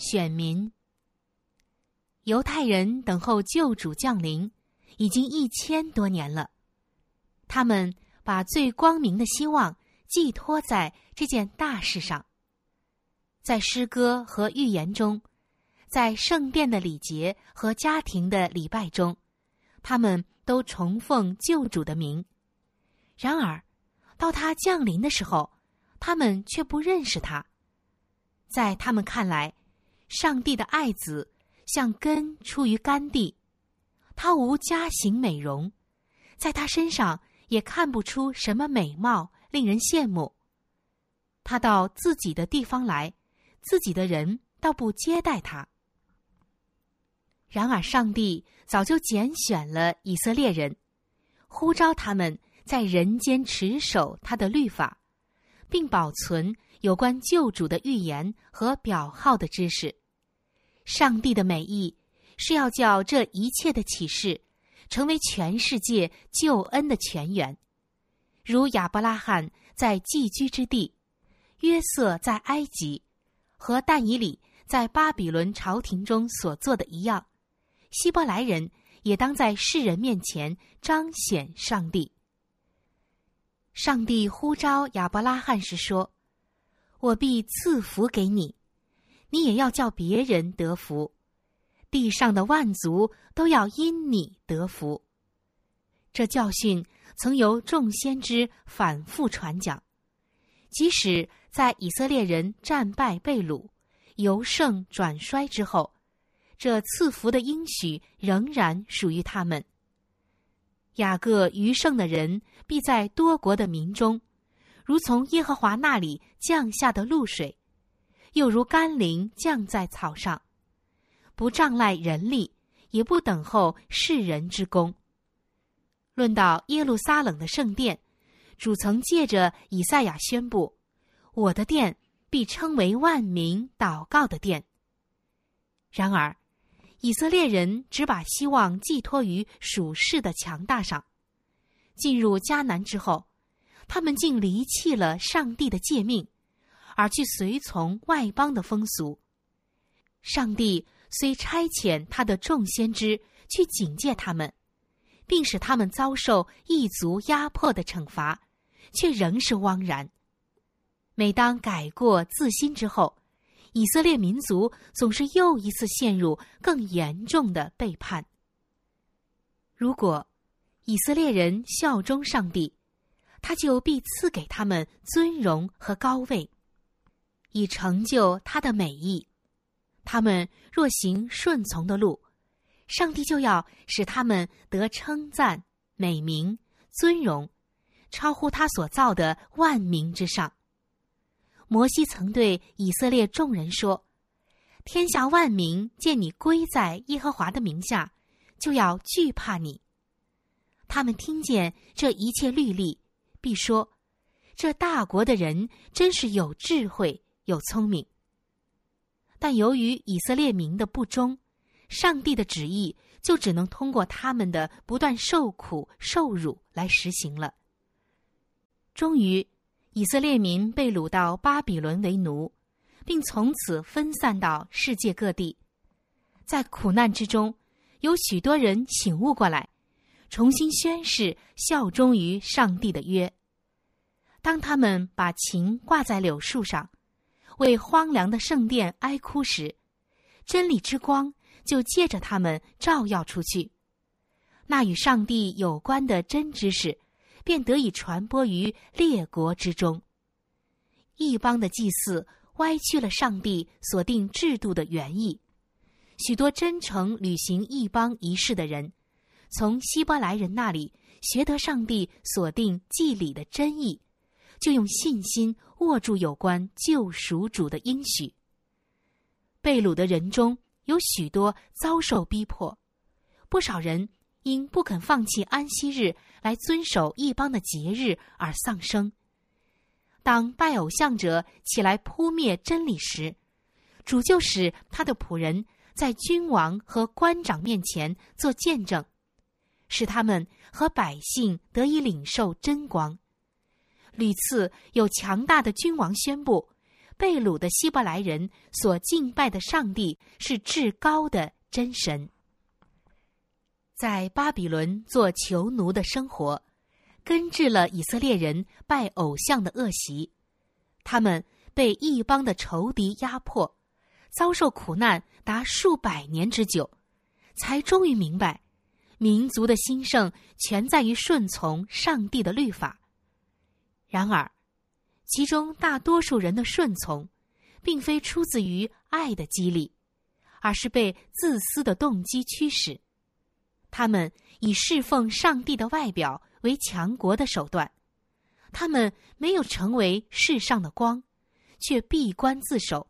选民。犹太人等候救主降临，已经一千多年了。他们把最光明的希望寄托在这件大事上。在诗歌和预言中，在圣殿的礼节和家庭的礼拜中，他们都重奉救主的名。然而，到他降临的时候，他们却不认识他。在他们看来，上帝的爱子像根出于干地，他无家型美容，在他身上也看不出什么美貌，令人羡慕。他到自己的地方来，自己的人倒不接待他。然而，上帝早就拣选了以色列人，呼召他们在人间持守他的律法，并保存。有关救主的预言和表号的知识，上帝的美意是要叫这一切的启示成为全世界救恩的泉源，如亚伯拉罕在寄居之地，约瑟在埃及，和但以里在巴比伦朝廷中所做的一样，希伯来人也当在世人面前彰显上帝。上帝呼召亚伯拉罕时说。我必赐福给你，你也要叫别人得福，地上的万族都要因你得福。这教训曾由众先知反复传讲，即使在以色列人战败被掳、由盛转衰之后，这赐福的应许仍然属于他们。雅各余剩的人必在多国的民中。如从耶和华那里降下的露水，又如甘霖降在草上，不障赖人力，也不等候世人之功。论到耶路撒冷的圣殿，主曾借着以赛亚宣布：“我的殿必称为万民祷告的殿。”然而，以色列人只把希望寄托于属世的强大上。进入迦南之后。他们竟离弃了上帝的诫命，而去随从外邦的风俗。上帝虽差遣他的众先知去警戒他们，并使他们遭受异族压迫的惩罚，却仍是枉然。每当改过自新之后，以色列民族总是又一次陷入更严重的背叛。如果以色列人效忠上帝，他就必赐给他们尊荣和高位，以成就他的美意。他们若行顺从的路，上帝就要使他们得称赞、美名、尊荣，超乎他所造的万民之上。摩西曾对以色列众人说：“天下万民见你归在耶和华的名下，就要惧怕你。”他们听见这一切律例。必说，这大国的人真是有智慧、又聪明。但由于以色列民的不忠，上帝的旨意就只能通过他们的不断受苦受辱来实行了。终于，以色列民被掳到巴比伦为奴，并从此分散到世界各地。在苦难之中，有许多人醒悟过来。重新宣誓效忠于上帝的约。当他们把琴挂在柳树上，为荒凉的圣殿哀哭时，真理之光就借着他们照耀出去。那与上帝有关的真知识，便得以传播于列国之中。异邦的祭祀歪曲了上帝所定制度的原意，许多真诚履行异邦仪式的人。从希伯来人那里学得上帝锁定祭礼的真意，就用信心握住有关救赎主的应许。被掳的人中有许多遭受逼迫，不少人因不肯放弃安息日来遵守异邦的节日而丧生。当拜偶像者起来扑灭真理时，主就使他的仆人在君王和官长面前做见证。使他们和百姓得以领受真光。屡次有强大的君王宣布，被掳的希伯来人所敬拜的上帝是至高的真神。在巴比伦做囚奴的生活，根治了以色列人拜偶像的恶习。他们被异邦的仇敌压迫，遭受苦难达数百年之久，才终于明白，民族的兴盛全在于顺从上帝的律法。然而，其中大多数人的顺从，并非出自于爱的激励，而是被自私的动机驱使。他们以侍奉上帝的外表为强国的手段，他们没有成为世上的光，却闭关自守，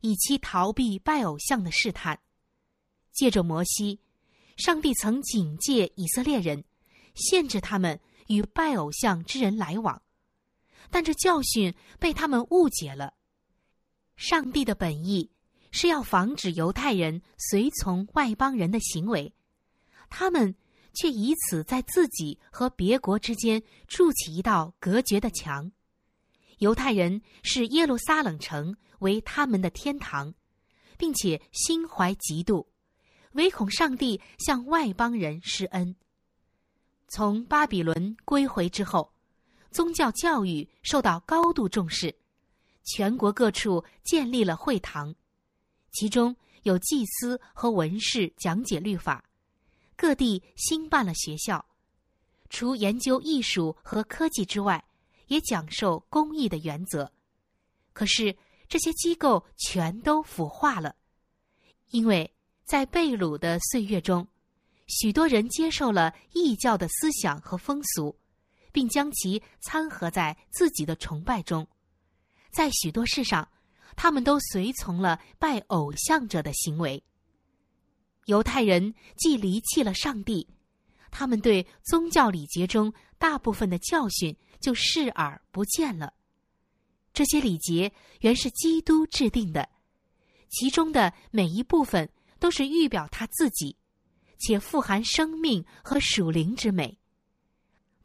以期逃避拜偶像的试探。借着摩西，上帝曾警戒以色列人，限制他们与拜偶像之人来往。但这教训被他们误解了。上帝的本意是要防止犹太人随从外邦人的行为，他们却以此在自己和别国之间筑起一道隔绝的墙。犹太人视耶路撒冷城为他们的天堂，并且心怀嫉妒，唯恐上帝向外邦人施恩。从巴比伦归回之后。宗教教育受到高度重视，全国各处建立了会堂，其中有祭司和文士讲解律法。各地兴办了学校，除研究艺术和科技之外，也讲授公益的原则。可是这些机构全都腐化了，因为在被掳的岁月中，许多人接受了异教的思想和风俗。并将其掺合在自己的崇拜中，在许多事上，他们都随从了拜偶像者的行为。犹太人既离弃了上帝，他们对宗教礼节中大部分的教训就视而不见了。这些礼节原是基督制定的，其中的每一部分都是预表他自己，且富含生命和属灵之美。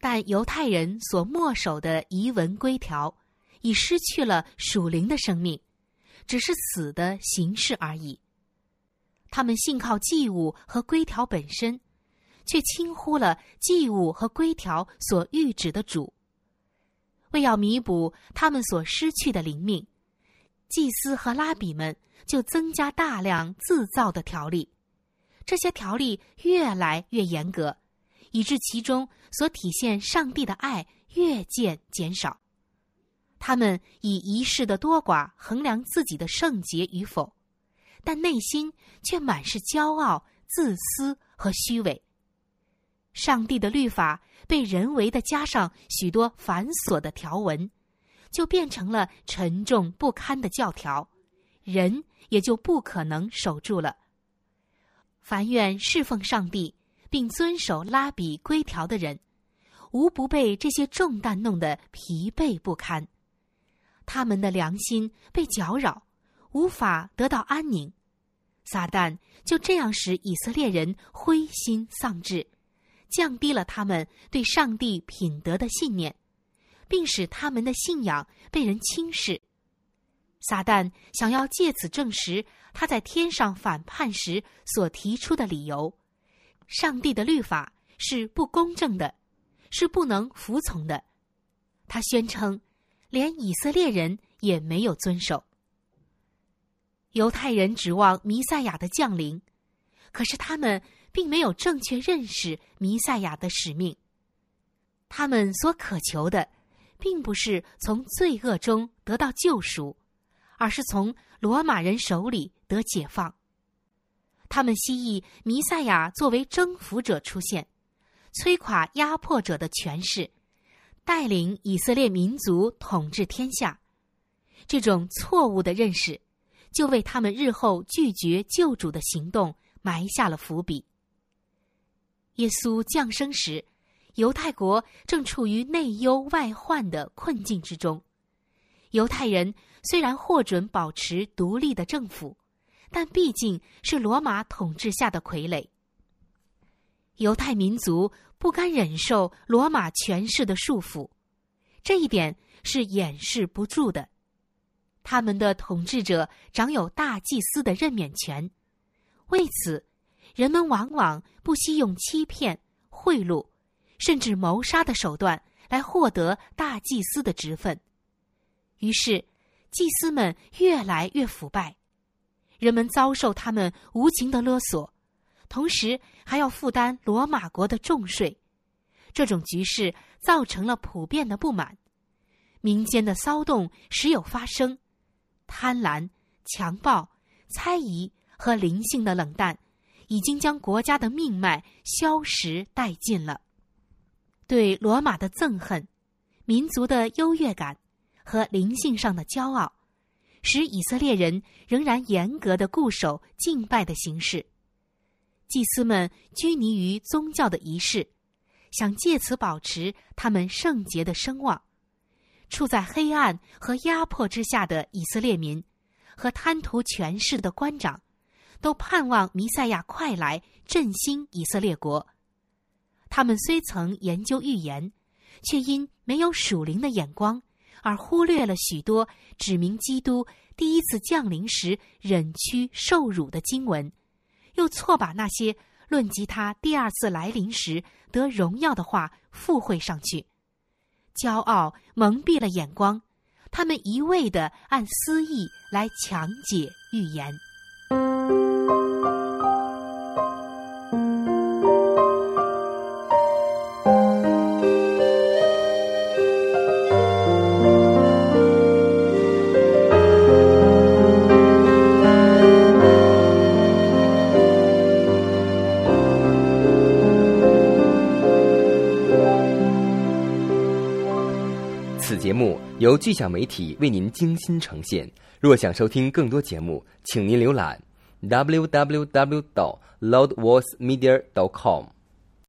但犹太人所默守的遗文规条，已失去了属灵的生命，只是死的形式而已。他们信靠祭物和规条本身，却轻忽了祭物和规条所预指的主。为要弥补他们所失去的灵命，祭司和拉比们就增加大量自造的条例，这些条例越来越严格。以致其中所体现上帝的爱越渐减少，他们以仪式的多寡衡量自己的圣洁与否，但内心却满是骄傲、自私和虚伪。上帝的律法被人为的加上许多繁琐的条文，就变成了沉重不堪的教条，人也就不可能守住了。凡愿侍奉上帝。并遵守拉比规条的人，无不被这些重担弄得疲惫不堪。他们的良心被搅扰，无法得到安宁。撒旦就这样使以色列人灰心丧志，降低了他们对上帝品德的信念，并使他们的信仰被人轻视。撒旦想要借此证实他在天上反叛时所提出的理由。上帝的律法是不公正的，是不能服从的。他宣称，连以色列人也没有遵守。犹太人指望弥赛亚的降临，可是他们并没有正确认识弥赛亚的使命。他们所渴求的，并不是从罪恶中得到救赎，而是从罗马人手里得解放。他们希冀弥赛亚作为征服者出现，摧垮压迫者的权势，带领以色列民族统治天下。这种错误的认识，就为他们日后拒绝救主的行动埋下了伏笔。耶稣降生时，犹太国正处于内忧外患的困境之中。犹太人虽然获准保持独立的政府。但毕竟是罗马统治下的傀儡，犹太民族不甘忍受罗马权势的束缚，这一点是掩饰不住的。他们的统治者掌有大祭司的任免权，为此，人们往往不惜用欺骗、贿赂，甚至谋杀的手段来获得大祭司的职分。于是，祭司们越来越腐败，人们遭受他们无情的勒索，同时还要负担罗马国的重税。这种局势造成了普遍的不满，民间的骚动时有发生，贪婪、强暴、猜疑和灵性的冷淡，已经将国家的命脉消蚀殆尽了。对罗马的憎恨、民族的优越感和灵性上的骄傲，使以色列人仍然严格的固守敬拜的形式，祭司们拘泥于宗教的仪式。想借此保持他们圣洁的声望，处在黑暗和压迫之下的以色列民和贪图权势的官长，都盼望弥赛亚快来振兴以色列国。他们虽曾研究预言，却因没有属灵的眼光，而忽略了许多指明基督第一次降临时忍屈受辱的经文，又错把那些。论及他第二次来临时得荣耀的话附会上去，骄傲蒙蔽了眼光，他们一味的按私意来强解预言。由巨响媒体为您精心呈现。若想收听更多节目，请您浏览 www. 到 loudvoicemedia. dot com。